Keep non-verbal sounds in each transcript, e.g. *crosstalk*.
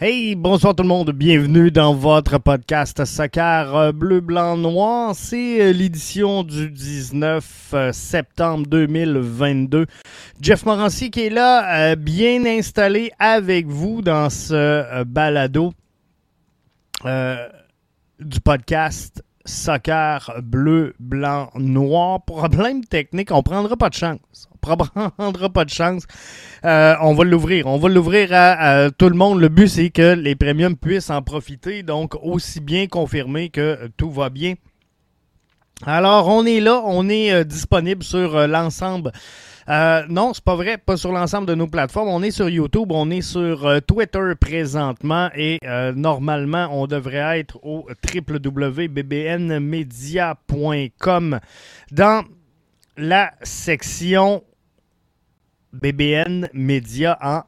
Hey, bonsoir tout le monde, bienvenue dans votre podcast Soccer euh, Bleu, Blanc, Noir. C'est euh, l'édition du 19 euh, septembre 2022. Jeff Morancy qui est là, bien installé avec vous dans ce balado du podcast Soccer Bleu, Blanc, Noir. Problème technique, on prendra pas de chance *laughs* prendra pas de chance. Euh, on va l'ouvrir. On va l'ouvrir à, tout le monde. Le but, c'est que les premiums puissent en profiter. Donc, aussi bien confirmer que tout va bien. Alors, on est là. On est euh, disponible sur euh, l'ensemble. non, c'est pas vrai, pas sur l'ensemble de nos plateformes. On est sur YouTube, on est sur Twitter présentement et normalement, on devrait être au www.bbnmedia.com dans la section BBN Média en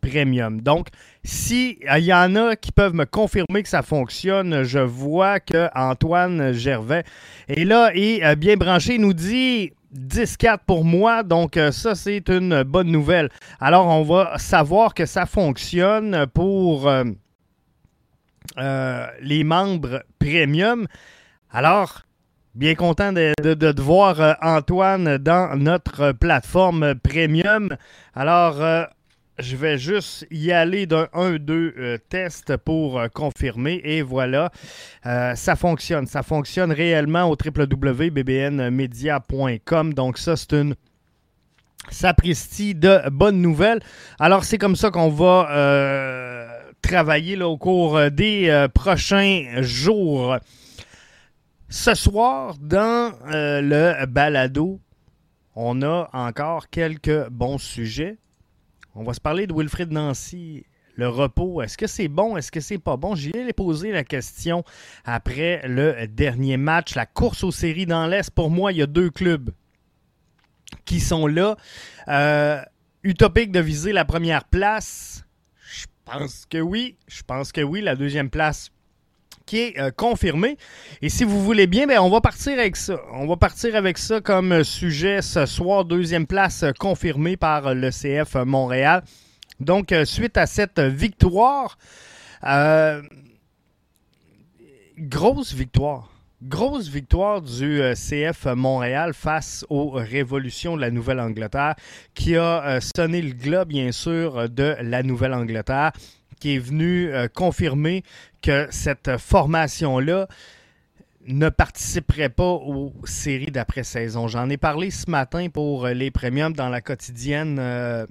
premium. Donc, s'il euh, y en a qui peuvent me confirmer que ça fonctionne, je vois que Antoine Gervais est là et euh, bien branché. Il nous dit 10-4 pour moi, donc euh, ça c'est une bonne nouvelle. Alors, on va savoir que ça fonctionne pour les membres premium. Alors, Bien content de, de, voir euh, Antoine dans notre plateforme premium. Alors, euh, je vais juste y aller d'un 1-2 euh, test pour confirmer. Et voilà, ça fonctionne. Ça fonctionne réellement au www.bbnmedia.com. Donc, ça, c'est une sapristi de bonnes nouvelles. Alors, c'est comme ça qu'on va travailler au cours des prochains jours. Ce soir, dans euh, le balado, on a encore quelques bons sujets. On va se parler de Wilfrid Nancy, le repos. Est-ce que c'est bon? Est-ce que c'est pas bon? J'y ai posé la question après le dernier match, la course aux séries dans l'Est. Pour moi, il y a deux clubs qui sont là. Euh, utopique de viser la première place. Je pense que oui. Je pense que oui. La deuxième place, qui est euh, confirmé. Et si vous voulez bien, ben, on va partir avec ça. On va partir avec ça comme sujet ce soir. Deuxième place confirmée par le CF Montréal. Donc, euh, suite à cette victoire, euh, grosse victoire. Grosse victoire du CF Montréal face aux révolutions de la Nouvelle-Angleterre, qui a sonné le globe, bien sûr, de la Nouvelle-Angleterre qui est venu euh, confirmer que cette formation-là ne participerait pas aux séries d'après-saison. J'en ai parlé ce matin pour euh, les premiums dans la quotidienne euh,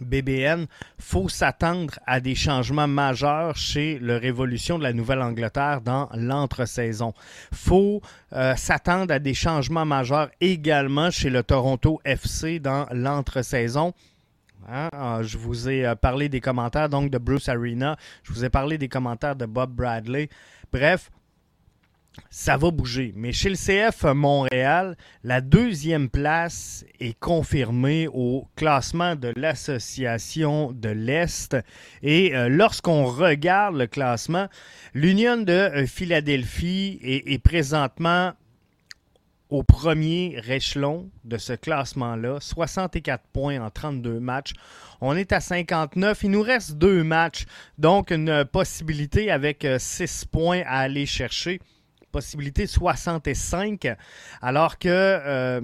BBN. faut s'attendre à des changements majeurs chez le Révolution de la Nouvelle-Angleterre dans l'entre-saison. faut s'attendre à des changements majeurs également chez le Toronto FC dans l'entre-saison. Hein? Ah, je vous ai euh, parlé des commentaires donc de Bruce Arena. Je vous ai parlé des commentaires de Bob Bradley. Bref, ça va bouger. Mais chez le CF Montréal, la deuxième place est confirmée au classement de l'Association de l'Est. Et euh, lorsqu'on regarde le classement, l'Union de euh, Philadelphie est présentement au premier échelon de ce classement-là, 64 points en 32 matchs. On est à 59. Il nous reste deux matchs, donc une possibilité avec 6 euh, points à aller chercher. Possibilité 65, alors que euh,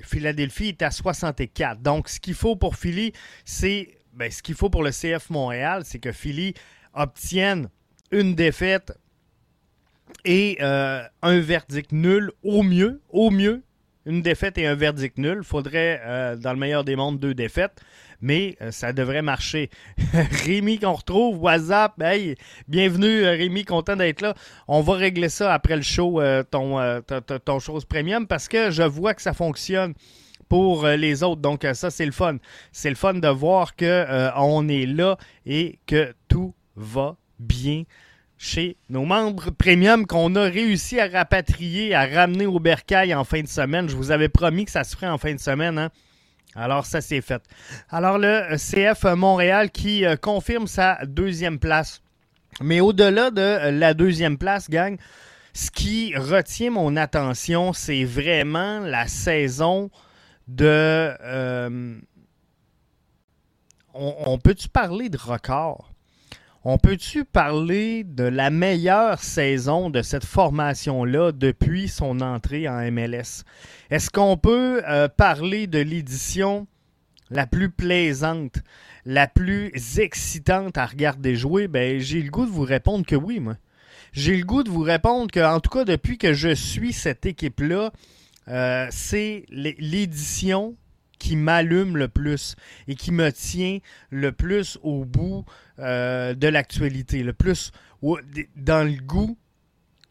Philadelphie est à 64. Donc, ce qu'il faut pour Philly, c'est. Ben, ce qu'il faut pour le CF Montréal, c'est que Philly obtienne une défaite et euh, un verdict nul au mieux, au mieux, une défaite et un verdict nul. Il faudrait, euh, dans le meilleur des mondes, deux défaites, mais euh, ça devrait marcher. *laughs* Rémi qu'on retrouve, WhatsApp, hey, bienvenue Rémi, content d'être là. On va régler ça après le show, ton, ton chose premium, parce que je vois que ça fonctionne pour les autres. Donc ça, c'est le fun. C'est le fun de voir qu'on est là et que tout va bien chez nos membres premium qu'on a réussi à rapatrier, à ramener au bercail en fin de semaine. Je vous avais promis que ça se ferait en fin de semaine. Hein? Alors, ça s'est fait. Alors, le CF Montréal qui euh, confirme sa deuxième place. Mais au-delà de la deuxième place, gang, ce qui retient mon attention, c'est vraiment la saison de... Euh, on, on peut-tu parler de record? On peut-tu parler de la meilleure saison de cette formation-là depuis son entrée en MLS? Est-ce qu'on peut euh, parler de l'édition la plus plaisante, la plus excitante à regarder jouer? Ben, j'ai le goût de vous répondre que oui, moi. J'ai le goût de vous répondre que, en tout cas, depuis que je suis cette équipe-là, euh, c'est l'édition qui m'allume le plus et qui me tient le plus au bout euh, de l'actualité, le plus dans le goût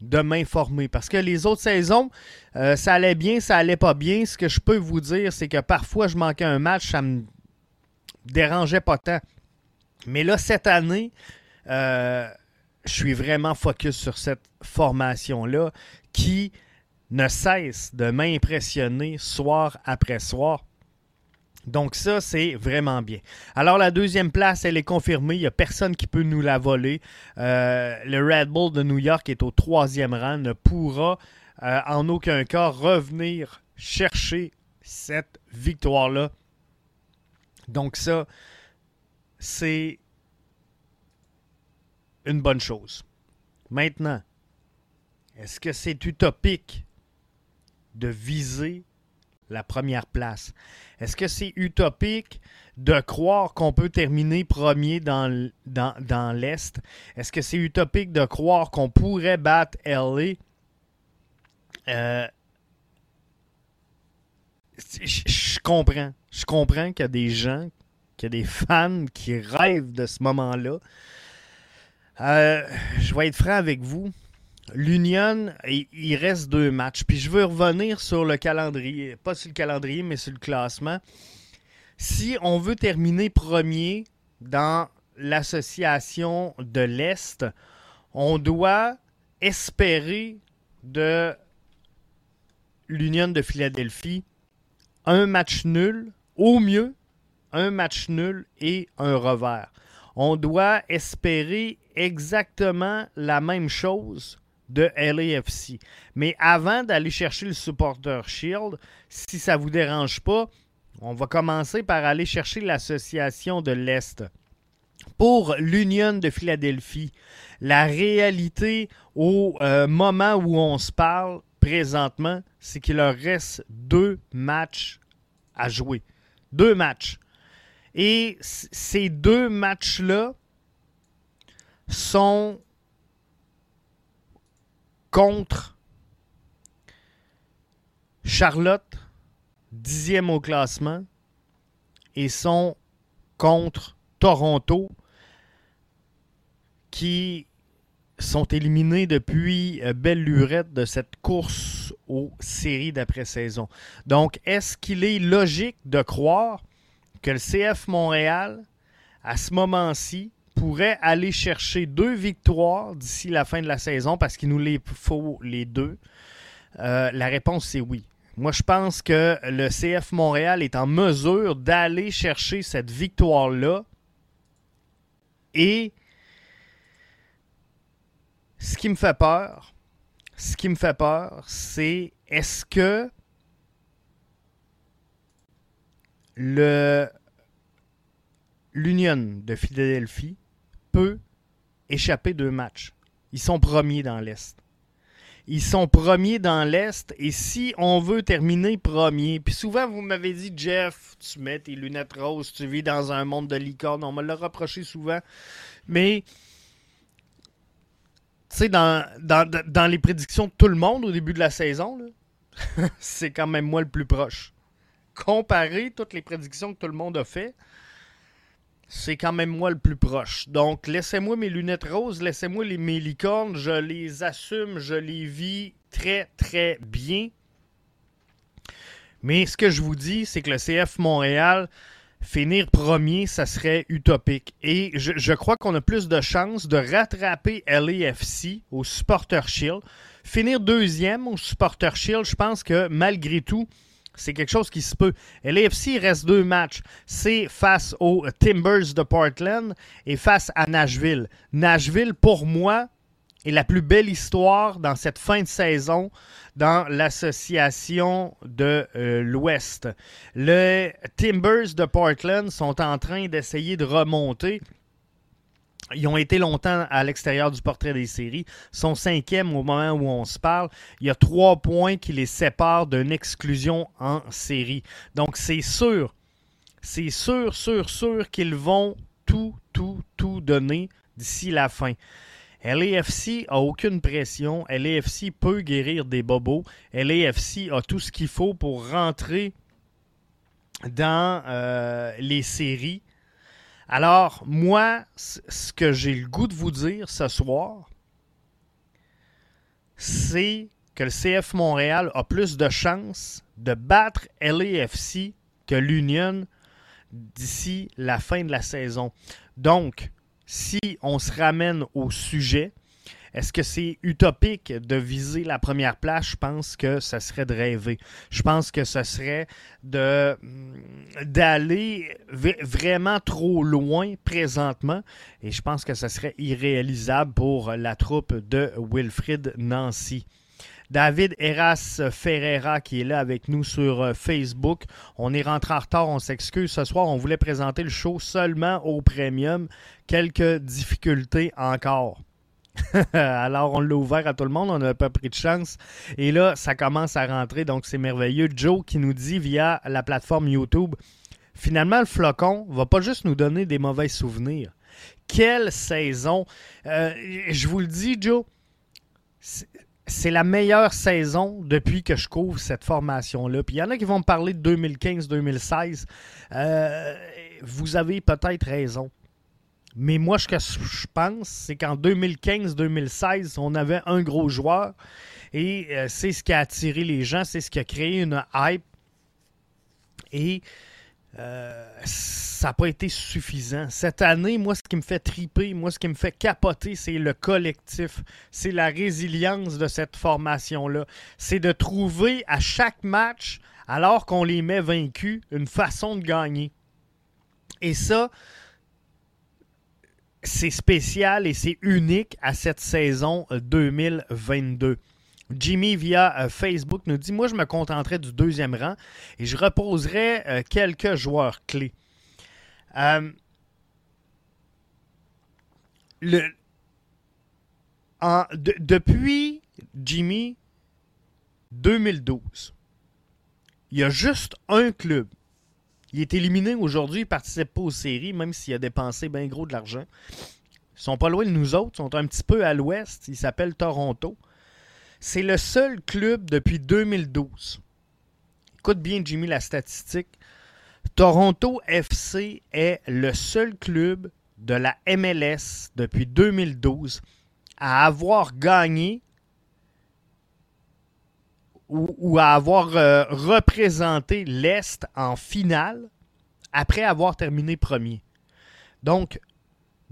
de m'informer. Parce que les autres saisons, euh, ça allait bien, ça allait pas bien. Ce que je peux vous dire, c'est que parfois je manquais un match, ça me dérangeait pas tant. Mais là, cette année, euh, je suis vraiment focus sur cette formation-là qui ne cesse de m'impressionner soir après soir. Donc ça, c'est vraiment bien. Alors la deuxième place, elle est confirmée. Il n'y a personne qui peut nous la voler. Euh, le Red Bull de New York est au troisième rang, ne pourra euh, en aucun cas revenir chercher cette victoire-là. Donc ça, c'est une bonne chose. Maintenant, est-ce que c'est utopique de viser la première place? Est-ce que c'est utopique de croire qu'on peut terminer premier dans, l'Est? Est-ce que c'est utopique de croire qu'on pourrait battre LA? Euh, je comprends. Je comprends qu'il y a des gens, qu'il y a des fans qui rêvent de ce moment-là. Euh, je vais être franc avec vous. L'Union, il reste deux matchs. Puis je veux revenir sur le calendrier. Pas sur le calendrier, mais sur le classement. Si on veut terminer premier dans l'association de l'Est, on doit espérer de l'Union de Philadelphie un match nul, au mieux un match nul et un revers. On doit espérer exactement la même chose de LAFC. Mais avant d'aller chercher le Supporter Shield, si ça ne vous dérange pas, on va commencer par aller chercher l'association de l'Est. Pour l'Union de Philadelphie, la réalité au euh, moment où on se parle présentement, c'est qu'il leur reste deux matchs à jouer. Deux matchs. Et ces deux matchs-là sont contre Charlotte, dixième au classement, et sont contre Toronto, qui sont éliminés depuis euh, belle lurette de cette course aux séries d'après-saison. Donc, est-ce qu'il est logique de croire que le CF Montréal, à ce moment-ci, pourrait aller chercher deux victoires d'ici la fin de la saison parce qu'il nous les faut les deux? Euh, la réponse, c'est oui. Moi, je pense que le CF Montréal est en mesure d'aller chercher cette victoire-là. Et ce qui me fait peur, ce qui me fait peur, c'est est-ce que le l'Union de Philadelphie peut échapper deux matchs. Ils sont premiers dans l'Est. Ils sont premiers dans l'Est et si on veut terminer premier, puis souvent vous m'avez dit Jeff, tu mets tes lunettes roses, tu vis dans un monde de licorne, on me l'a reproché souvent, mais tu sais, dans, dans, les prédictions de tout le monde au début de la saison, *laughs* c'est quand même moi le plus proche. Comparer toutes les prédictions que tout le monde a fait, c'est quand même moi le plus proche. Donc, laissez-moi mes lunettes roses, laissez-moi les, mes licornes, je les assume, je les vis très, très bien. Mais ce que je vous dis, c'est que le CF Montréal, finir premier, ça serait utopique. Et je, crois qu'on a plus de chances de rattraper LAFC au Supporter Shield. Finir deuxième au Supporter Shield, je pense que malgré tout, c'est quelque chose qui se peut. LAFC, reste deux matchs. C'est face aux Timbers de Portland et face à Nashville. Nashville, pour moi, est la plus belle histoire dans cette fin de saison dans l'association de euh, l'Ouest. Les Timbers de Portland sont en train d'essayer de remonter. Ils ont été longtemps à l'extérieur du portrait des séries. Sont cinquième au moment où on se parle. Il y a trois points qui les séparent d'une exclusion en série. Donc c'est sûr, c'est sûr, sûr, sûr qu'ils vont tout, tout, tout donner d'ici la fin. LAFC a aucune pression. LAFC peut guérir des bobos. LAFC a tout ce qu'il faut pour rentrer dans euh, les séries alors, moi, ce que j'ai le goût de vous dire ce soir, c'est que le CF Montréal a plus de chances de battre LAFC que l'Union d'ici la fin de la saison. Donc, si on se ramène au sujet, est-ce que c'est utopique de viser la première place? Je pense que ça serait de rêver. Je pense que ce serait mm, d'aller vraiment trop loin présentement. Et je pense que ce serait irréalisable pour la troupe de Wilfrid Nancy. David Eras Ferreira qui est là avec nous sur euh, Facebook. On est rentré en retard, on s'excuse. Ce soir, on voulait présenter le show seulement au premium. Quelques difficultés encore. *laughs* Alors, on l'a ouvert à tout le monde, on n'a pas pris de chance. Et là, ça commence à rentrer, donc c'est merveilleux. Joe qui nous dit via la plateforme YouTube finalement, le flocon va pas juste nous donner des mauvais souvenirs. Quelle saison! Euh, je vous le dis, Joe, c'est la meilleure saison depuis que je couvre cette formation-là. Puis il y en a qui vont me parler de 2015-2016. Euh, vous avez peut-être raison. Mais moi, ce que je pense, c'est qu'en 2015-2016, on avait un gros joueur et euh, c'est ce qui a attiré les gens, c'est ce qui a créé une hype. Et euh, ça n'a pas été suffisant. Cette année, moi, ce qui me fait triper, moi, ce qui me fait capoter, c'est le collectif. C'est la résilience de cette formation-là. C'est de trouver à chaque match, alors qu'on les met vaincus, une façon de gagner. Et ça, c'est spécial et c'est unique à cette saison 2022. Euh, Jimmy via euh, Facebook nous dit Moi, je me contenterai du deuxième rang et je reposerai euh, quelques joueurs clés. depuis Jimmy 2012, il y a juste un club il est éliminé aujourd'hui, il ne participe pas aux séries, même s'il a dépensé bien gros de l'argent. Ils sont pas loin de nous autres, ils sont un petit peu à l'ouest. Ils s'appellent Toronto. C'est le seul club depuis 2012. Écoute bien, Jimmy, la statistique. Toronto FC est le seul club de la MLS depuis 2012 à avoir gagné ou, à avoir euh, représenté l'Est en finale après avoir terminé premier. Donc,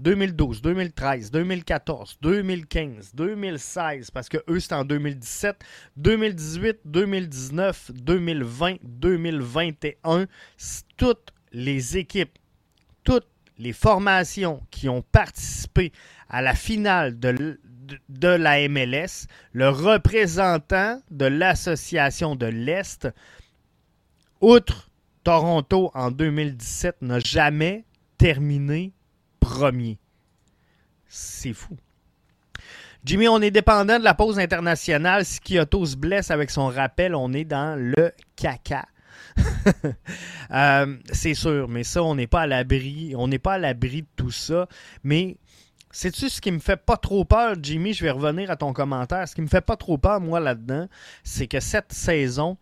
2012, 2013, 2014, 2015, 2016, parce que eux, c'est en 2017, 2018, 2019, 2020, 2021, toutes les équipes, toutes les formations qui ont participé à la finale de, de la MLS, le représentant de l'Association de l'Est, outre Toronto en 2017, n'a jamais terminé premier. C'est fou. Jimmy, on est dépendant de la pause internationale. Si Kyoto se blesse avec son rappel, on est dans le caca. *laughs* Euh, c'est sûr, mais ça, on n'est pas à l'abri. On n'est pas à l'abri de tout ça. Mais Sais-tu ce qui me fait pas trop peur, Jimmy? Je vais revenir à ton commentaire. Ce qui me fait pas trop peur, moi, là-dedans, c'est que cette saison,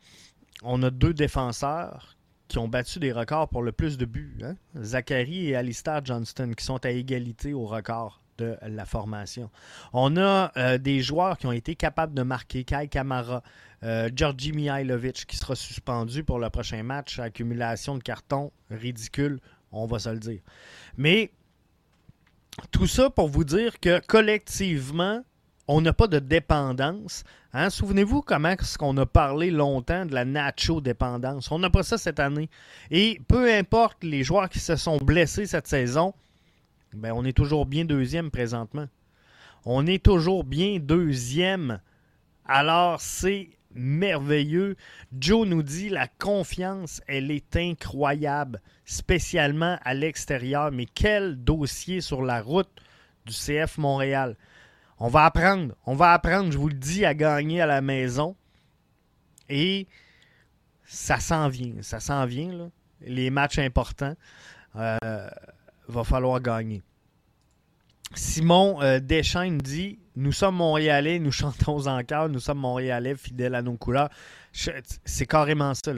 on a deux défenseurs qui ont battu des records pour le plus de buts. Hein? Zachary et Alistair Johnston, qui sont à égalité au record de la formation. On a euh, des joueurs qui ont été capables de marquer. Kai Kamara, euh, Georgi Mihailovic, qui sera suspendu pour le prochain match. Accumulation de cartons ridicule, on va se le dire. Mais tout ça pour vous dire que collectivement, on n'a pas de dépendance. Hein? Souvenez-vous comment est-ce qu'on a parlé longtemps de la Nacho-dépendance. On n'a pas ça cette année. Et peu importe les joueurs qui se sont blessés cette saison, ben on est toujours bien deuxième présentement. On est toujours bien deuxième. Alors, c'est merveilleux. Joe nous dit la confiance, elle est incroyable, spécialement à l'extérieur. Mais quel dossier sur la route du CF Montréal. On va apprendre, on va apprendre, je vous le dis, à gagner à la maison. Et ça s'en vient, ça s'en vient. Les matchs importants, euh, va falloir gagner. Simon euh, dit Nous sommes Montréalais, nous chantons encore, nous sommes Montréalais fidèles à nos couleurs. C'est carrément ça.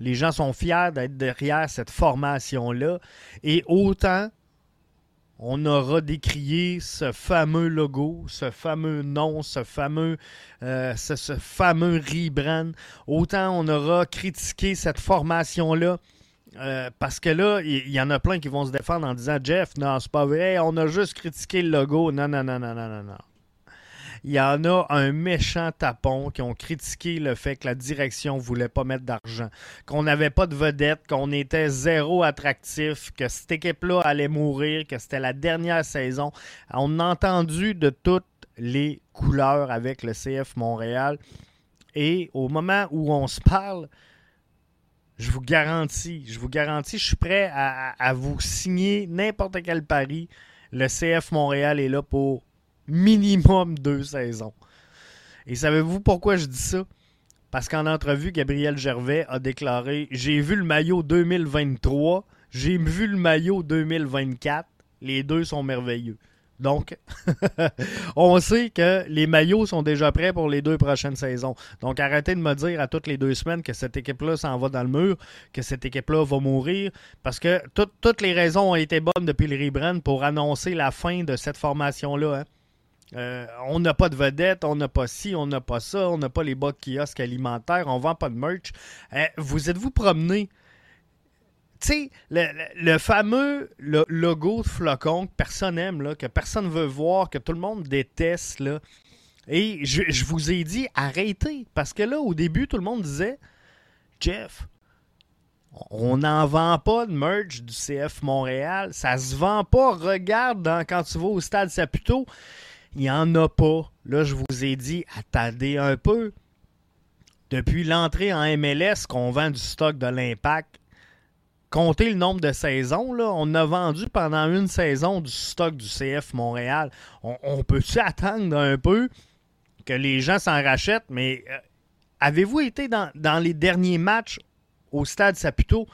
Les gens sont fiers d'être derrière cette formation-là. Et autant on aura décrié ce fameux logo, ce fameux nom, ce fameux, euh, ce, fameux rebrand, autant on aura critiqué cette formation-là euh, parce que là, il y, en a plein qui vont se défendre en disant Jeff, non, c'est pas vrai, on a juste critiqué le logo. Non, non, non, non, non, non, non. Il y en a un méchant tapon qui ont critiqué le fait que la direction voulait pas mettre d'argent, qu'on n'avait pas de vedette, qu'on était zéro attractif, que cette équipe-là allait mourir, que c'était la dernière saison. On a entendu de toutes les couleurs avec le CF Montréal. Et au moment où on se parle, je vous garantis, je vous garantis, je suis prêt à, vous signer n'importe quel pari. Le CF Montréal est là pour minimum deux saisons. Et savez-vous pourquoi je dis ça? Parce qu'en entrevue, Gabriel Gervais a déclaré J'ai vu le maillot 2023, j'ai vu le maillot 2024, les deux sont merveilleux. Donc, *laughs* on sait que les maillots sont déjà prêts pour les deux prochaines saisons. Donc, arrêtez de me dire à toutes les deux semaines que cette équipe-là s'en va dans le mur, que cette équipe-là va mourir, parce que toutes les raisons ont été bonnes depuis le rebrand pour annoncer la fin de cette formation-là. Hein. Euh, on n'a pas de vedette, on n'a pas ci, on n'a pas ça, on n'a pas les bas kiosques alimentaires, on vend pas de merch. Euh, vous êtes-vous promené sais, le, fameux logo de flocon que personne aime, là, que personne veut voir, que tout le monde déteste, là. Et je, vous ai dit, arrêtez. Parce que là, au début, tout le monde disait, Jeff, on n'en vend pas de merch du CF Montréal. Ça se vend pas. Regarde quand tu vas au stade Saputo, il n'y en a pas. Là, je vous ai dit, attendez un peu. Depuis l'entrée en MLS qu'on vend du stock de l'impact, compter le nombre de saisons, là, on a vendu pendant une saison du stock du CF Montréal. On, peut-tu attendre un peu que les gens s'en rachètent? Mais euh, avez-vous été dans, les derniers matchs au stade Saputo?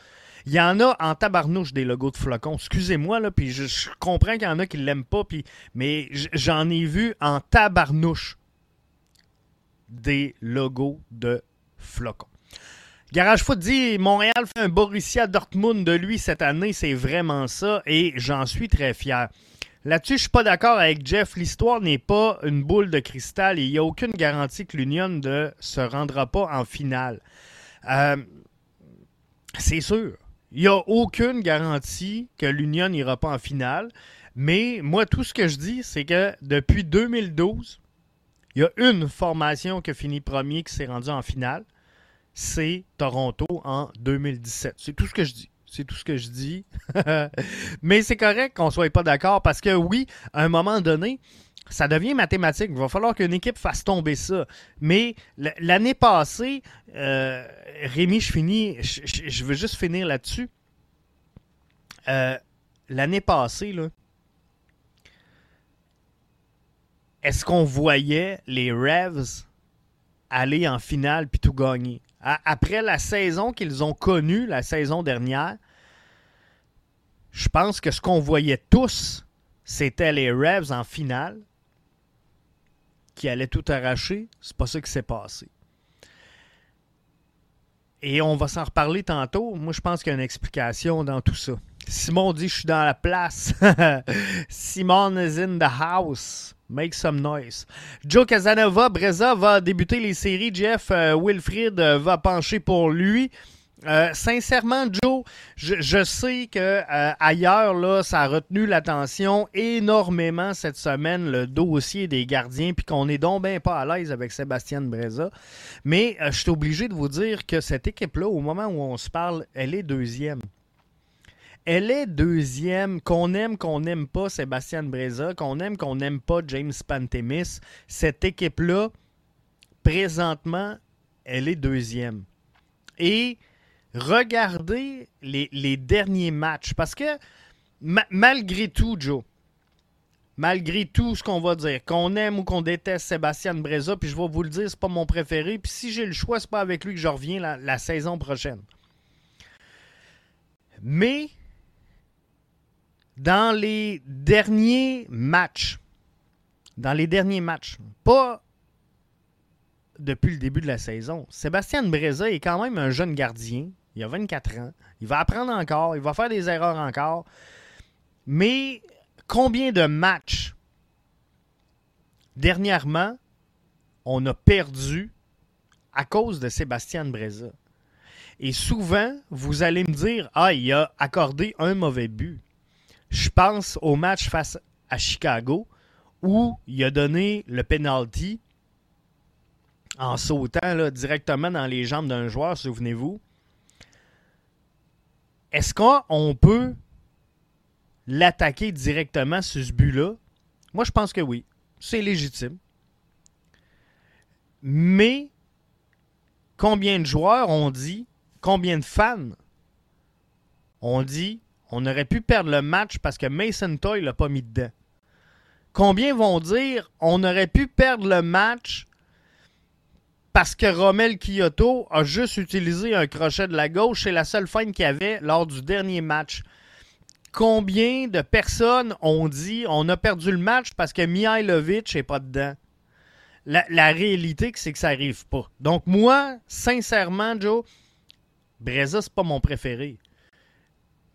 Il y en a en tabarnouche des logos de flocons. Excusez-moi, là, puis je, comprends qu'il y en a qui ne l'aiment pas, puis, mais j'en ai vu en tabarnouche des logos de flocons. Garage Foot dit Montréal fait un Borussia Dortmund de lui cette année, c'est vraiment ça et j'en suis très fier. Là-dessus, je suis pas d'accord avec Jeff. L'histoire n'est pas une boule de cristal et il n'y a aucune garantie que l'Union ne se rendra pas en finale. Euh, c'est sûr. Il n'y a aucune garantie que l'Union n'ira pas en finale. Mais moi, tout ce que je dis, c'est que depuis 2012, il y a une formation qui a fini premier qui s'est rendue en finale c'est Toronto en 2017. C'est tout ce que je dis. C'est tout ce que je dis. *laughs* Mais c'est correct qu'on ne soit pas d'accord parce que oui, à un moment donné, ça devient mathématique. Il va falloir qu'une équipe fasse tomber ça. Mais l'année passée, euh, Rémi, je finis, je, veux juste finir là-dessus. Euh, l'année passée, là, est-ce qu'on voyait les Revs aller en finale puis tout gagner? Après la saison qu'ils ont connue, la saison dernière, je pense que ce qu'on voyait tous, c'était les Revs en finale qui allaient tout arracher. C'est pas ça qui s'est passé. Et on va s'en reparler tantôt. Moi, je pense qu'il y a une explication dans tout ça. Simon dit Je suis dans la place. *laughs* Simon is in the house. Make some noise. Joe Casanova, Breza va débuter les séries. Jeff euh, euh, va pencher pour lui. Euh, sincèrement, Joe, je, sais que ailleurs, là, ça a retenu l'attention énormément cette semaine, le dossier des gardiens, puis qu'on est donc bien pas à l'aise avec Sébastien Breza. Mais je suis obligé de vous dire que cette équipe-là, au moment où on se parle, elle est deuxième. Elle est deuxième, qu'on aime, qu'on n'aime pas Sébastien Breza, qu'on aime, qu'on n'aime pas James Pantemis. Cette équipe-là, présentement, elle est deuxième. Et regardez les, derniers matchs, parce que malgré tout, Joe, malgré tout ce qu'on va dire, qu'on aime ou qu'on déteste Sébastien Breza, puis je vais vous le dire, c'est pas mon préféré. Puis si j'ai le choix, c'est pas avec lui que je reviens la, saison prochaine. Mais dans les derniers matchs, dans les derniers matchs, pas depuis le début de la saison, Sébastien Breza est quand même un jeune gardien. Il a 24 ans. Il va apprendre encore. Il va faire des erreurs encore. Mais combien de matchs dernièrement on a perdu à cause de Sébastien Breza? Et souvent, vous allez me dire Ah, il a accordé un mauvais but. Je pense au match face à Chicago où il a donné le penalty en sautant directement dans les jambes d'un joueur, souvenez-vous. Est-ce qu'on peut l'attaquer directement sur ce but-là? Moi, je pense que oui. C'est légitime. Mais combien de joueurs ont dit, combien de fans ont dit, on aurait pu perdre le match parce que Mason Toy l'a pas mis dedans? Combien vont dire, on aurait pu perdre le match parce que Romel Kyoto a juste utilisé un crochet de la gauche? C'est la seule fin qu'il y avait lors du dernier match. Combien de personnes ont dit on a perdu le match parce que Mihailovic n'est pas dedans? La, réalité, c'est que ça n'arrive pas. Donc, moi, sincèrement, Joe, Breza, c'est pas mon préféré.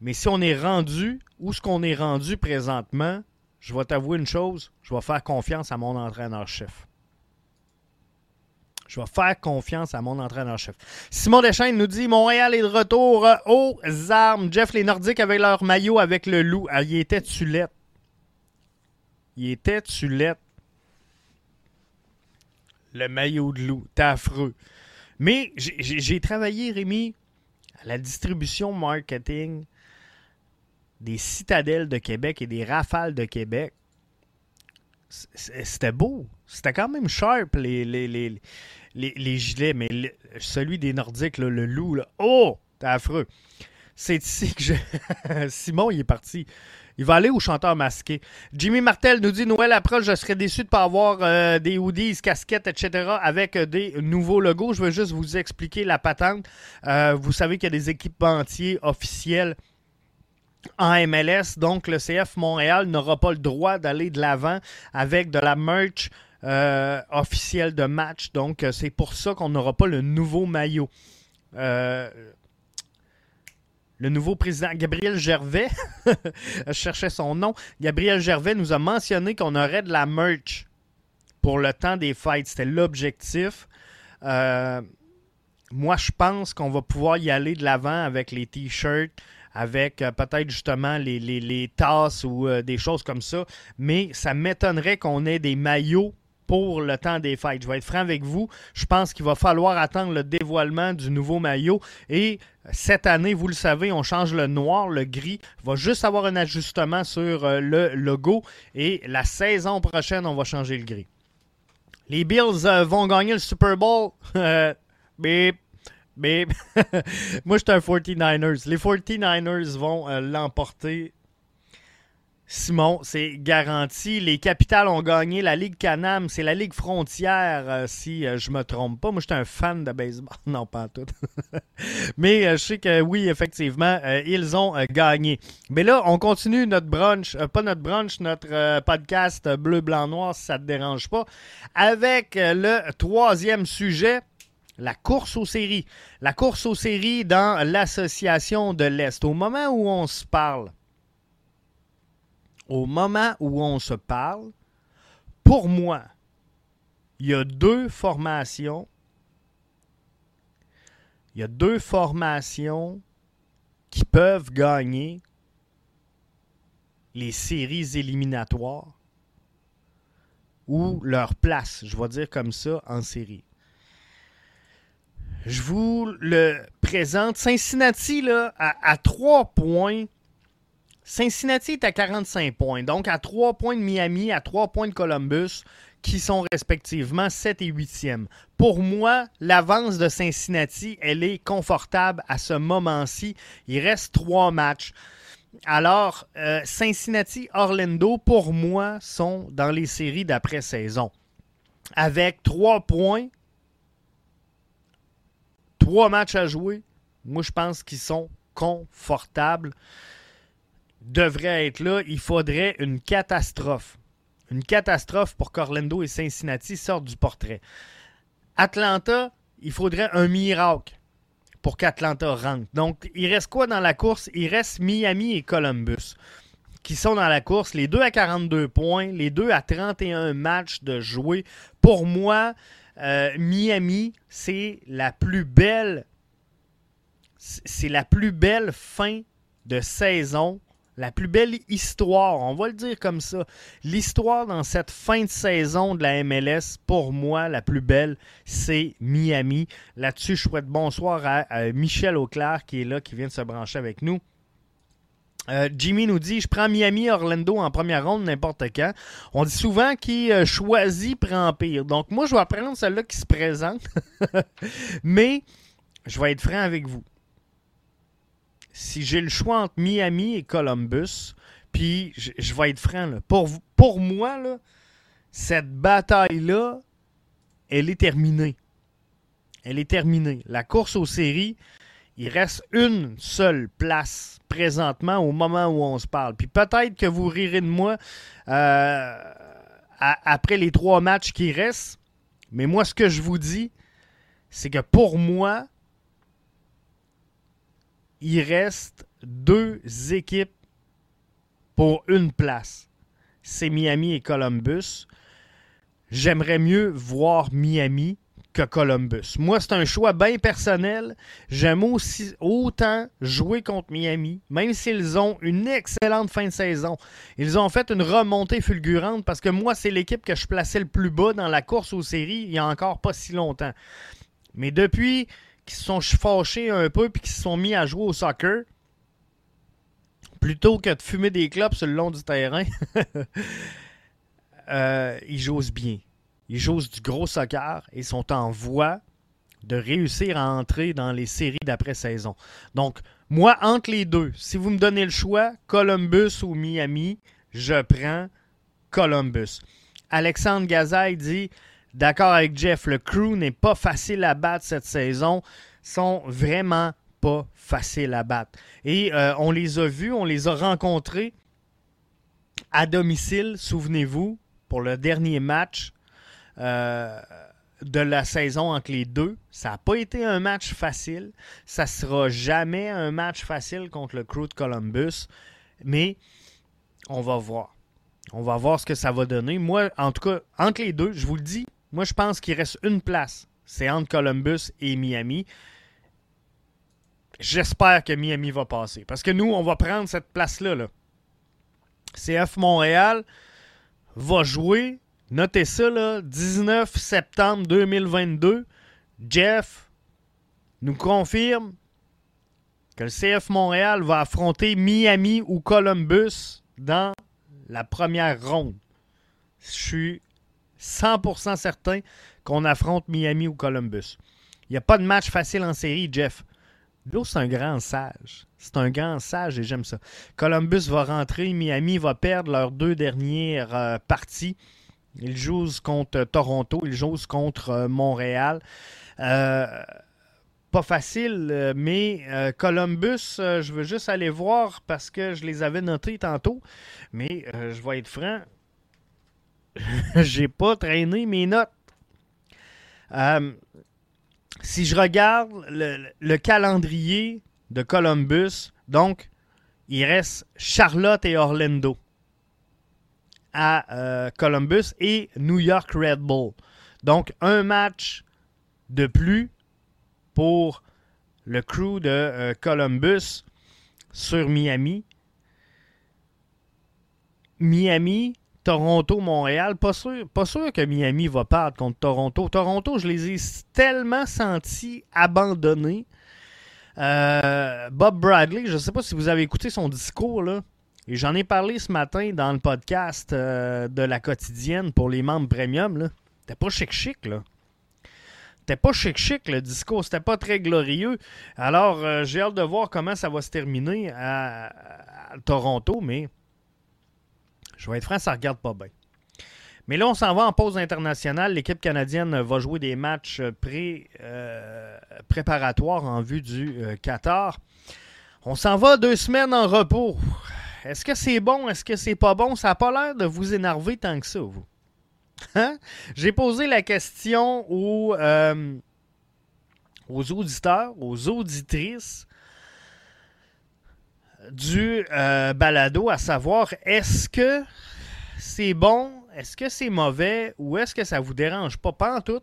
Mais si on est rendu, où ce qu'on est rendu présentement, je vais t'avouer une chose, je vais faire confiance à mon entraîneur-chef. Je vais faire confiance à mon entraîneur-chef. Simon Deschaines nous dit Montréal est de retour aux armes. Jeff, les Nordiques avec leur maillot avec le loup. Ah, il était tulette. Il était tulette. Le maillot de loup. T'es affreux. Mais j'ai travaillé, Rémi, à la distribution marketing des citadelles de Québec et des rafales de Québec. C'était beau. C'était quand même sharp, les, les, gilets, mais celui des Nordiques, le loup, oh, t'es affreux. C'est ici que je. *laughs* Simon, il est parti. Il va aller au chanteur masqué. Jimmy Martel nous dit Noël approche, je serais déçu de ne pas avoir euh, des hoodies, casquettes, etc. avec euh, des nouveaux logos. Je veux juste vous expliquer la patente. Euh, vous savez qu'il y a des équipementiers officiels en MLS, donc le CF Montréal n'aura pas le droit d'aller de l'avant avec de la merch euh, officiel de match. Donc, euh, c'est pour ça qu'on n'aura pas le nouveau maillot. Euh, le nouveau président Gabriel Gervais, *laughs* je cherchais son nom, Gabriel Gervais nous a mentionné qu'on aurait de la merch pour le temps des fights. C'était l'objectif. moi, je pense qu'on va pouvoir y aller de l'avant avec les t-shirts, avec peut-être justement les, les, tasses ou des choses comme ça. Mais ça m'étonnerait qu'on ait des maillots pour le temps des fêtes. Je vais être franc avec vous. Je pense qu'il va falloir attendre le dévoilement du nouveau maillot. Et cette année, vous le savez, on change le noir, le gris. Il va juste avoir un ajustement sur euh, le logo. Et la saison prochaine, on va changer le gris. Les Bills euh, vont gagner le Super Bowl. *laughs* mais mais *laughs* moi, je suis un 49ers. Les 49ers vont euh, l'emporter Simon, c'est garanti. Les Capitales ont gagné la Ligue Canam. C'est la Ligue Frontière, euh, si euh, je me trompe pas. Moi, je suis un fan de baseball. *laughs* non, pas tout. *laughs* Mais euh, je sais que oui, effectivement, ils ont gagné. Mais là, on continue notre brunch, pas notre brunch, notre podcast bleu, blanc, noir, si ça te dérange pas, avec le troisième sujet. La course aux séries. La course aux séries dans l'association de l'Est. Au moment où on se parle, au moment où on se parle, pour moi, il y a deux formations. Il y a deux formations qui peuvent gagner les séries éliminatoires ou leur place, je vais dire comme ça, en série. Je vous le présente. Cincinnati, là, à, trois points Cincinnati est à 45 points, donc à 3 points de Miami, à 3 points de Columbus, qui sont respectivement 7 et 8e. Pour moi, l'avance de Cincinnati, elle est confortable à ce moment-ci. Il reste 3 matchs. Alors, euh, Cincinnati, Orlando, pour moi, sont dans les séries d'après-saison. Avec trois points, trois matchs à jouer, moi, je pense qu'ils sont confortables. Devraient être là. Il faudrait une catastrophe. Une catastrophe pour qu'Orlando et Cincinnati sortent du portrait. Atlanta, il faudrait un miracle pour qu'Atlanta rentre. Donc, il reste quoi dans la course? Il reste Miami et Columbus qui sont dans la course. Les deux à 42 points, les deux à 31 matchs de jouer. Pour moi, euh, Miami, c'est la plus belle c'est la plus belle fin de saison la plus belle histoire, on va le dire comme ça. L'histoire dans cette fin de saison de la MLS, pour moi, la plus belle, c'est Miami. Là-dessus, je souhaite bonsoir à, Michel Auclair qui est là, qui vient de se brancher avec nous. Euh, Jimmy nous dit Je prends Miami Orlando en première ronde n'importe quand. On dit souvent qui euh, choisit prend pire. Donc, moi, je vais prendre celle-là qui se présente. *laughs* Mais, je vais être franc avec vous si j'ai le choix entre Miami et Columbus, puis je, vais être franc, pour, moi, là, cette bataille-là, elle est terminée. Elle est terminée. La course aux séries, il reste une seule place présentement au moment où on se parle. Puis peut-être que vous rirez de moi euh, après les trois matchs qui restent, mais moi, ce que je vous dis, c'est que pour moi, il reste deux équipes pour une place. C'est Miami et Columbus. J'aimerais mieux voir Miami que Columbus. Moi, c'est un choix bien personnel. J'aime aussi autant jouer contre Miami, même s'ils ont une excellente fin de saison. Ils ont fait une remontée fulgurante parce que moi, c'est l'équipe que je plaçais le plus bas dans la course aux séries il n'y a encore pas si longtemps. Mais depuis qui se sont fâchés un peu puis qui se sont mis à jouer au soccer plutôt que de fumer des clopes sur le long du terrain, *laughs* euh, ils jouent bien. Ils jouent du gros soccer et sont en voie de réussir à entrer dans les séries d'après-saison. Donc, moi, entre les deux, si vous me donnez le choix, Columbus ou Miami, je prends Columbus. Alexandre Gazaille dit d'accord avec Jeff, le crew n'est pas facile à battre cette saison. Ils sont vraiment pas faciles à battre. Et euh, on les a vus, on les a rencontrés à domicile, souvenez-vous, pour le dernier match euh, de la saison entre les deux. Ça n'a pas été un match facile. Ça sera jamais un match facile contre le crew de Columbus. Mais on va voir. On va voir ce que ça va donner. Moi, en tout cas, entre les deux, je vous le dis, moi, je pense qu'il reste une place. C'est entre Columbus et Miami. J'espère que Miami va passer. Parce que nous, on va prendre cette place-là. Là. CF Montréal va jouer, notez ça, là, 19 septembre 2022. Jeff nous confirme que le CF Montréal va affronter Miami ou Columbus dans la première ronde. Je suis 100% certain qu'on affronte Miami ou Columbus. Il n'y a pas de match facile en série, Jeff. Bill, c'est un grand sage. C'est un grand sage et j'aime ça. Columbus va rentrer, Miami va perdre leurs deux dernières euh, parties. Ils jouent contre Toronto, ils jouent contre euh, Montréal. Euh, pas facile, mais Columbus, je veux juste aller voir parce que je les avais notés tantôt. Mais je vais être franc, *laughs* j'ai pas traîné mes notes. Euh, si je regarde le, calendrier de Columbus, donc il reste Charlotte et Orlando à euh, Columbus et New York Red Bull. Donc un match de plus pour le crew de euh, Columbus sur Miami. Miami Toronto, Montréal. Pas sûr, pas sûr que Miami va perdre contre Toronto. Toronto, je les ai tellement sentis abandonnés. Euh, Bob Bradley, je ne sais pas si vous avez écouté son discours, là. Et j'en ai parlé ce matin dans le podcast euh, de la quotidienne pour les membres premium. C'était pas chic-chic, là. C'était pas chic-chic, le discours. C'était pas très glorieux. Alors, euh, j'ai hâte de voir comment ça va se terminer. Toronto, mais je vais être franc, ça regarde pas bien. Mais là, on s'en va en pause internationale. L'équipe canadienne va jouer des matchs pré, euh, préparatoires en vue du euh, Qatar. On s'en va deux semaines en repos. Est-ce que c'est bon? Est-ce que c'est pas bon? Ça n'a pas l'air de vous énerver tant que ça, vous. Hein? J'ai posé la question aux, euh, auditeurs, aux auditrices du balado, à savoir est-ce que c'est bon est-ce que c'est mauvais ou est-ce que ça vous dérange pas, pas en tout,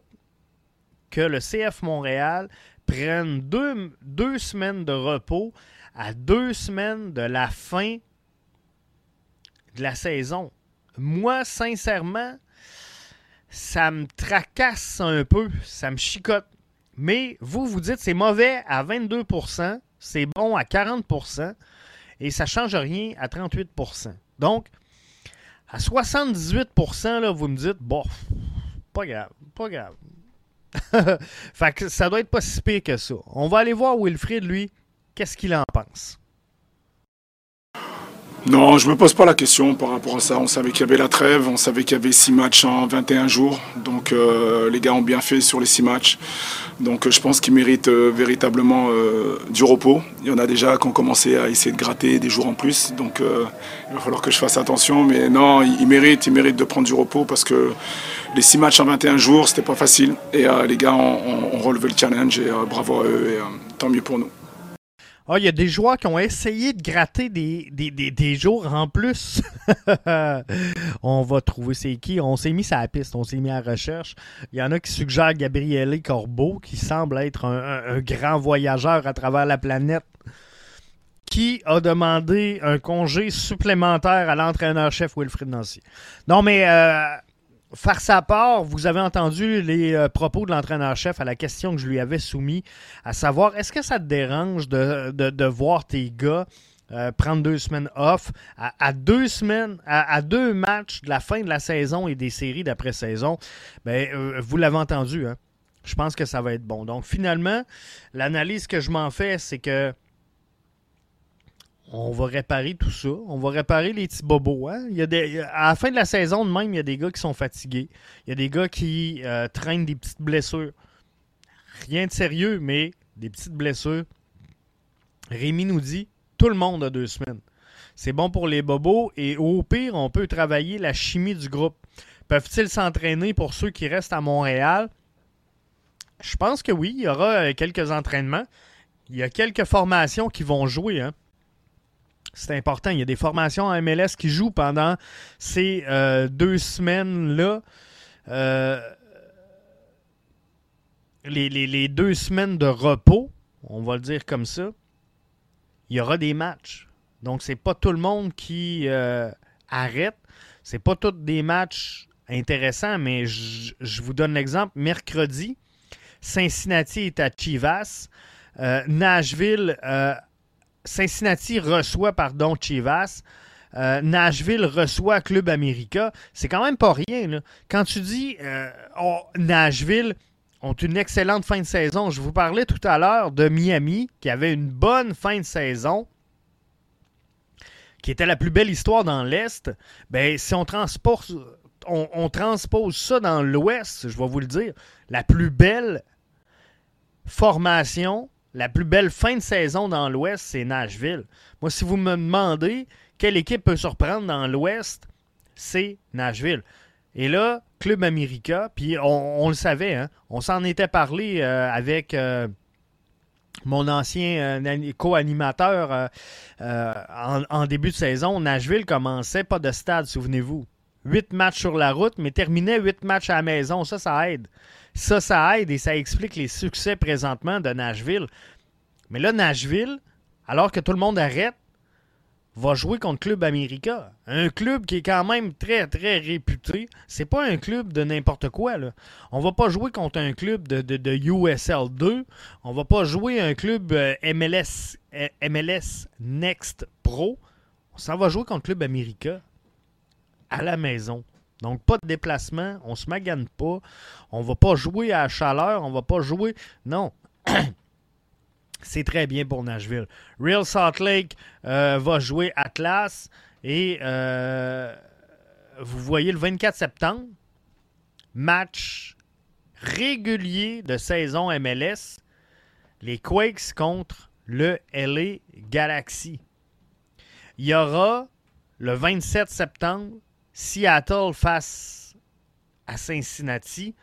que le CF Montréal prenne deux semaines de repos à deux semaines de la fin de la saison? Moi, sincèrement, ça me tracasse un peu, ça me chicote. Mais vous, vous dites c'est mauvais à 22% c'est bon à 40% et ça ne change rien à 38% Donc, à 78 là, vous me dites, bon, pas grave, pas grave. *laughs* fait que ça doit être pas si pire que ça. On va aller voir Wilfried, lui, qu'est-ce qu'il en pense. Non, je ne me pose pas la question par rapport à ça. On savait qu'il y avait la trêve, on savait qu'il y avait six matchs en 21 jours. Donc euh, les gars ont bien fait sur les six matchs. Donc je pense qu'ils méritent euh, véritablement euh, du repos. Il y en a déjà qui ont commencé à essayer de gratter des jours en plus. Donc il va falloir que je fasse attention. Mais non, ils méritent, ils méritent de prendre du repos parce que les six matchs en 21 jours, c'était pas facile. Et les gars ont, ont, relevé le challenge et bravo à eux et tant mieux pour nous. Ah, il y a des joueurs qui ont essayé de gratter des, des, jours en plus. *laughs* on va trouver c'est qui. On s'est mis sur la piste, on s'est mis à la recherche. Il y en a qui suggèrent Gabriele Corbeau, qui semble être un, grand voyageur à travers la planète, qui a demandé un congé supplémentaire à l'entraîneur-chef Wilfried Nancy. Non, mais euh, Faire sa part, vous avez entendu les euh, propos de l'entraîneur-chef à la question que je lui avais soumise, à savoir est-ce que ça te dérange de, voir tes gars euh, prendre deux semaines off à, deux semaines, à, deux matchs de la fin de la saison et des séries d'après-saison? Ben, euh, vous l'avez entendu, hein? Je pense que ça va être bon. Donc, finalement, l'analyse que je m'en fais, c'est que on va réparer tout ça. On va réparer les petits bobos. Hein. À la fin de la saison, de même, il y a des gars qui sont fatigués. Il y a des gars qui euh, traînent des petites blessures. Rien de sérieux, mais des petites blessures. Rémi nous dit tout le monde a deux semaines. C'est bon pour les bobos et au pire, on peut travailler la chimie du groupe. Peuvent-ils s'entraîner pour ceux qui restent à Montréal? Je pense que oui, il y aura euh, quelques entraînements. Il y a quelques formations qui vont jouer. Hein. C'est important. Il y a des formations en MLS qui jouent pendant ces euh, deux semaines-là. Euh, les, deux semaines de repos, on va le dire comme ça, il y aura des matchs. Donc, c'est pas tout le monde qui euh, arrête. C'est pas tous des matchs intéressants, mais je, vous donne l'exemple. Mercredi, Cincinnati est à Chivas. Nashville Cincinnati reçoit, pardon, Chivas. Euh, Nashville reçoit Club America. C'est quand même pas rien. Quand tu dis euh, oh, Nashville ont une excellente fin de saison, je vous parlais tout à l'heure de Miami qui avait une bonne fin de saison, qui était la plus belle histoire dans l'Est. Ben, si on on transpose ça dans l'Ouest, je vais vous le dire, la plus belle formation la plus belle fin de saison dans l'Ouest, c'est Nashville. Moi, si vous me demandez quelle équipe peut surprendre dans l'Ouest, c'est Nashville. Et là, Club America, puis on, le savait, hein, on s'en était parlé euh, avec euh, mon ancien euh, co-animateur en, en, début de saison. Nashville commençait pas de stade, souvenez-vous. Huit matchs sur la route, mais terminait huit matchs à la maison. Ça, ça aide. Ça, ça aide et ça explique les succès présentement de Nashville. Mais là, Nashville, alors que tout le monde arrête, va jouer contre Club America. Un club qui est quand même très, très réputé. C'est pas un club de n'importe quoi. Là. On va pas jouer contre un club de, USL 2. On va pas jouer un club euh, MLS, euh, MLS Next Pro. S'en va jouer contre Club America à la maison. Donc, pas de déplacement, on se magane pas, on va pas jouer à chaleur, on va pas jouer. Non. *clears throat* c'est très bien pour Nashville. Real Salt Lake euh, va jouer Atlas et euh, vous voyez le 24 septembre, match régulier de saison MLS, les Quakes contre le LA Galaxy. Il y aura le 27 septembre Seattle face à Cincinnati.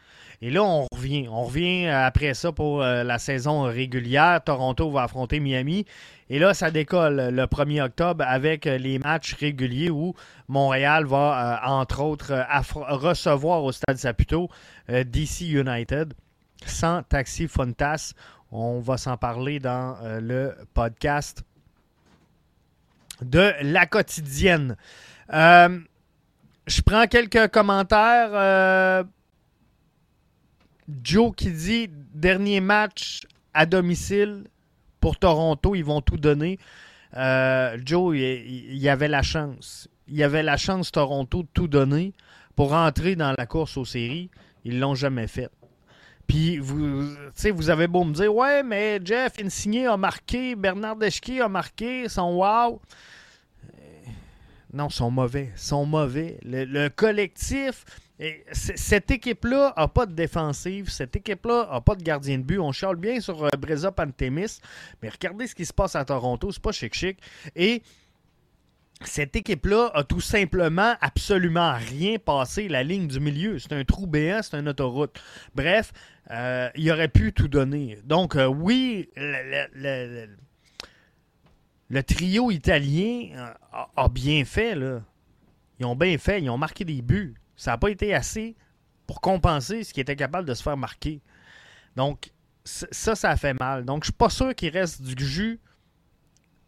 Et là, on revient. On revient après ça pour euh, la saison régulière. Toronto va affronter Miami. Et là, ça décolle le 1er octobre avec les matchs réguliers où Montréal va, euh, entre autres, recevoir au Stade Saputo euh, DC United sans Taxi Fontas. On va s'en parler dans le podcast de la quotidienne. Je prends quelques commentaires Joe qui dit dernier match à domicile pour Toronto, ils vont tout donner. Euh, Joe, il, y avait la chance. Il y avait la chance, Toronto, de tout donner pour rentrer dans la course aux séries. Ils l'ont jamais fait. Puis, vous, vous avez beau me dire, ouais, mais Jeff Insigné a marqué, Bernard Deschke a marqué, son wow. Non, sont mauvais. sont mauvais. le collectif, cette équipe-là n'a pas de défensive. Cette équipe-là n'a pas de gardien de but. On charle bien sur euh, Breza Pantemis. Mais regardez ce qui se passe à Toronto. C'est pas chic-chic. Et cette équipe-là a tout simplement absolument rien passé la ligne du milieu. C'est un trou béant, c'est une autoroute. Bref, euh, il aurait pu tout donner. Donc, euh, oui, le, trio italien a, a, bien fait. Là. Ils ont bien fait. Ils ont marqué des buts. Ça n'a pas été assez pour compenser ce qui était capable de se faire marquer. Donc, ça, ça a fait mal. Donc, je suis pas sûr qu'il reste du jus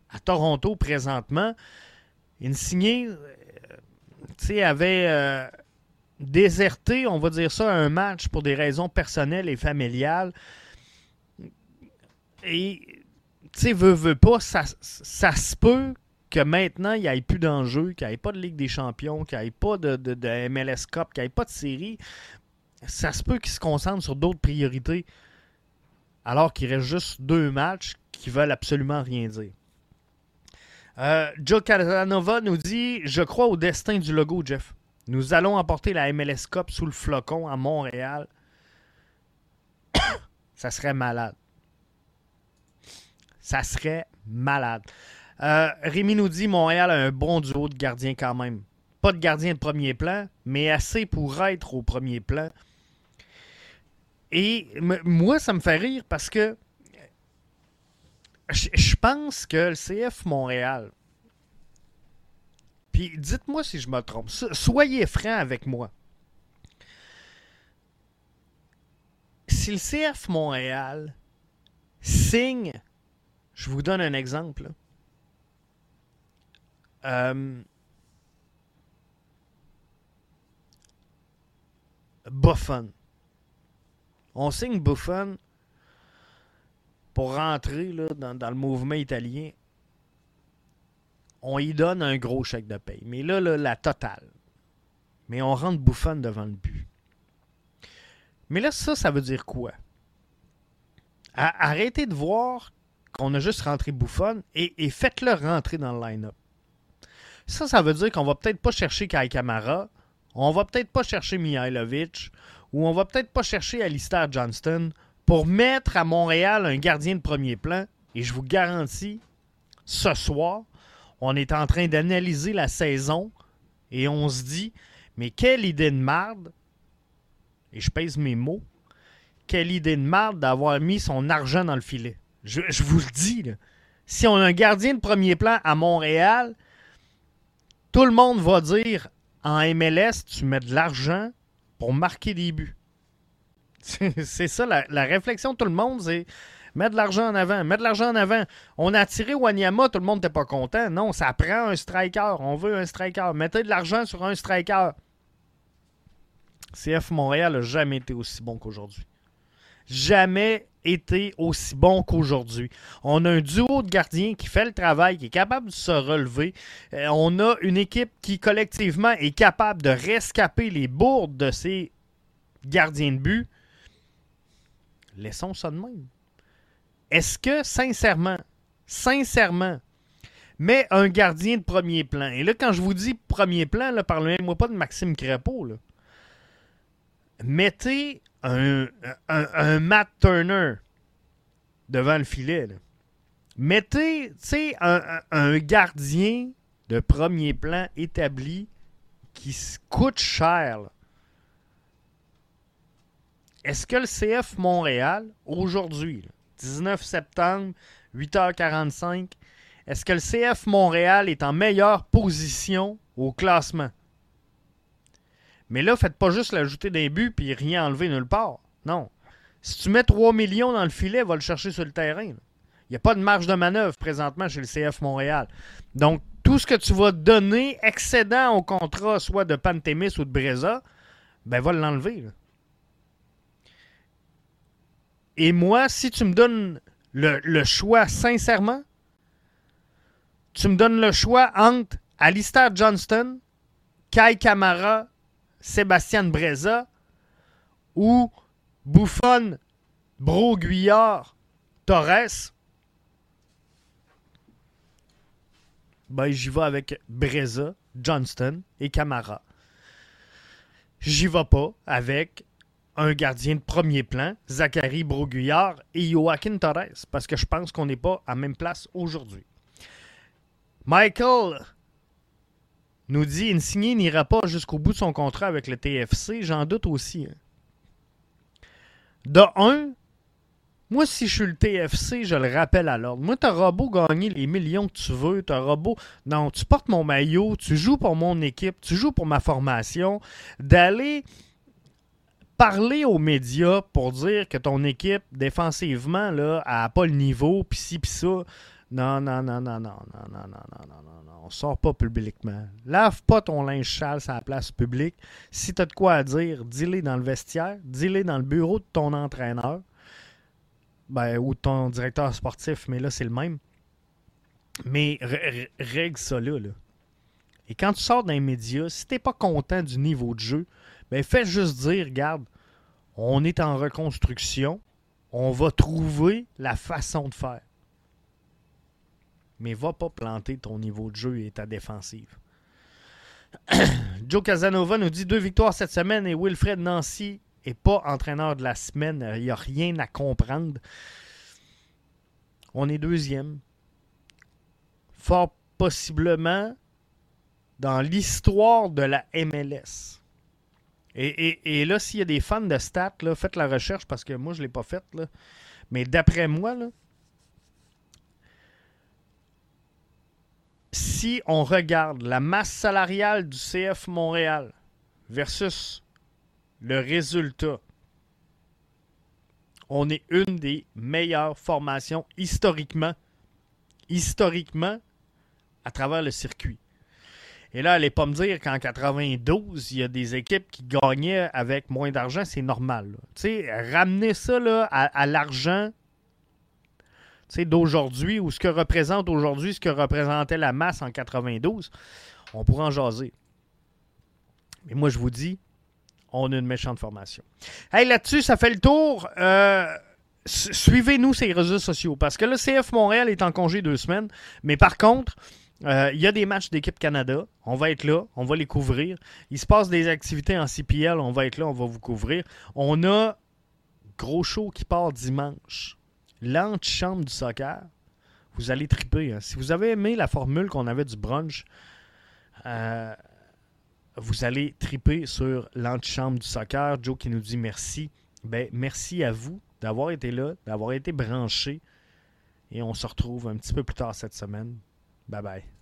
à Toronto présentement. Insigné, euh, tu avait euh, déserté, on va dire ça, un match pour des raisons personnelles et familiales. Et, tu sais, veut, veut pas, ça, se peut que maintenant, il n'y ait plus d'enjeux, qu'il n'y ait pas de Ligue des Champions, qu'il n'y ait pas de, MLS Cup, qu'il n'y ait pas de série, ça se peut qu'il se concentre sur d'autres priorités, alors qu'il reste juste deux matchs qui veulent absolument rien dire. Euh, Joe Casanova nous dit Je crois au destin du logo, Jeff. Nous allons emporter la MLS Cup sous le flocon à Montréal. *coughs* ça serait malade. Ça serait malade. Euh, Rémi nous dit Montréal a un bon duo de gardiens quand même. Pas de gardien de premier plan, mais assez pour être au premier plan. Et moi, ça me fait rire parce que je pense que le CF Montréal, puis dites-moi si je me trompe, soyez franc avec moi. Si le CF Montréal signe, je vous donne un exemple, euh, Buffon. On signe Buffon pour rentrer là, dans, le mouvement italien. On y donne un gros chèque de paye. Mais là, la totale. Mais on rentre Buffon devant le but. Mais là, ça, ça veut dire quoi? Arrêtez de voir qu'on a juste rentré Buffon et, et faites-le rentrer dans le line-up. Ça, ça veut dire qu'on va peut-être pas chercher Kai Kamara, on va peut-être pas chercher Mihailovic, ou on va peut-être pas chercher Alistair Johnston pour mettre à Montréal un gardien de premier plan. Et je vous garantis, ce soir, on est en train d'analyser la saison et on se dit, mais quelle idée de marde, et je pèse mes mots, quelle idée de marde d'avoir mis son argent dans le filet. Je, vous le dis, si on a un gardien de premier plan à Montréal, tout le monde va dire en MLS, tu mets de l'argent pour marquer des buts. C'est ça, la, réflexion de tout le monde, c'est mettre de l'argent en avant, mettre de l'argent en avant. On a tiré Wanyama, tout le monde n'était pas content. Non, ça prend un striker. On veut un striker. Mettez de l'argent sur un striker. CF Montréal n'a jamais été aussi bon qu'aujourd'hui. Jamais été aussi bon qu'aujourd'hui. On a un duo de gardiens qui fait le travail, qui est capable de se relever. Euh, on a une équipe qui collectivement est capable de rescaper les bourdes de ses gardiens de but. Laissons ça de même. est-ce que, sincèrement, sincèrement, met un gardien de premier plan, et là, quand je vous dis premier plan, parlez-moi pas de Maxime Crépeau, mettez un, Matt Turner devant le filet. Mettez, un, un gardien de premier plan établi qui coûte cher. Est-ce que le CF Montréal, aujourd'hui, 19 septembre, 8h45, est-ce que le CF Montréal est en meilleure position au classement? Mais là, faites pas juste l'ajouter d'un but puis rien enlever nulle part. Non. Si tu mets 3 millions dans le filet, va le chercher sur le terrain. Il n'y a pas de marge de manœuvre présentement chez le CF Montréal. Donc, tout ce que tu vas donner excédant au contrat, soit de Pantémis ou de Breza, ben va l'enlever. Et moi, si tu me donnes le, choix sincèrement, tu me donnes le choix entre Alistair Johnston, Kai Kamara, Sébastien Breza ou Bouffon, Bro Guyard, Torres? ben, j'y vais avec Breza, Johnston et Camara. J'y vais pas avec un gardien de premier plan, Zachary Broguillard et Joaquin Torres, parce que je pense qu'on n'est pas à même place aujourd'hui. Michael nous dit Insigné n'ira pas jusqu'au bout de son contrat avec le TFC. J'en doute aussi. Hein. De un, moi, si je suis le TFC, je le rappelle à l'ordre. Moi, t'auras beau gagner les millions que tu veux, t'auras beau... Non, tu portes mon maillot, tu joues pour mon équipe, tu joues pour ma formation. D'aller parler aux médias pour dire que ton équipe, défensivement, là, a pas le niveau, pis ci, pis ça. Non, non, non, non, non, non, non, non, non, non, non, non. On sort pas publiquement. Lave pas ton linge sale à la place publique. Si t'as de quoi à dire, dis-le dans le vestiaire, dis-le dans le bureau de ton entraîneur ben, ou ton directeur sportif, mais là, c'est le même. Mais règle ça là, Et quand tu sors d'un média, si t'es pas content du niveau de jeu, ben fais juste dire, regarde, on est en reconstruction, on va trouver la façon de faire. Mais va pas planter ton niveau de jeu et ta défensive. *clears throat* Joe Casanova nous dit deux victoires cette semaine et Wilfred Nancy et pas entraîneur de la semaine. Il n'y a rien à comprendre. On est deuxième. Fort possiblement dans l'histoire de la MLS. Et, là, s'il y a des fans de stats, là, faites la recherche parce que moi, je ne l'ai pas faite. Mais d'après moi, si on regarde la masse salariale du CF Montréal versus le résultat, on est une des meilleures formations historiquement, historiquement, à travers le circuit. Et là, allez pas me dire qu'en 92, il y a des équipes qui gagnaient avec moins d'argent, c'est normal. Tu sais, ramener ça à, l'argent d'aujourd'hui ou ce que représente aujourd'hui, ce que représentait la masse en 92, on pourra en jaser. Mais moi, je vous dis, on a une méchante formation. Hey, là-dessus, ça fait le tour. Euh, suivez-nous les réseaux sociaux parce que le CF Montréal est en congé deux semaines. Mais par contre, euh, il y a des matchs d'équipe Canada. On va être là. On va les couvrir. Il se passe des activités en CPL. On va être là. On va vous couvrir. On a gros show qui part dimanche. L'antichambre du soccer. Vous allez triper. Hein. Si vous avez aimé la formule qu'on avait du brunch, euh, vous allez triper sur l'antichambre du soccer. Joe qui nous dit merci. Ben, merci à vous d'avoir été là, d'avoir été branché. Et on se retrouve un petit peu plus tard cette semaine. Bye bye.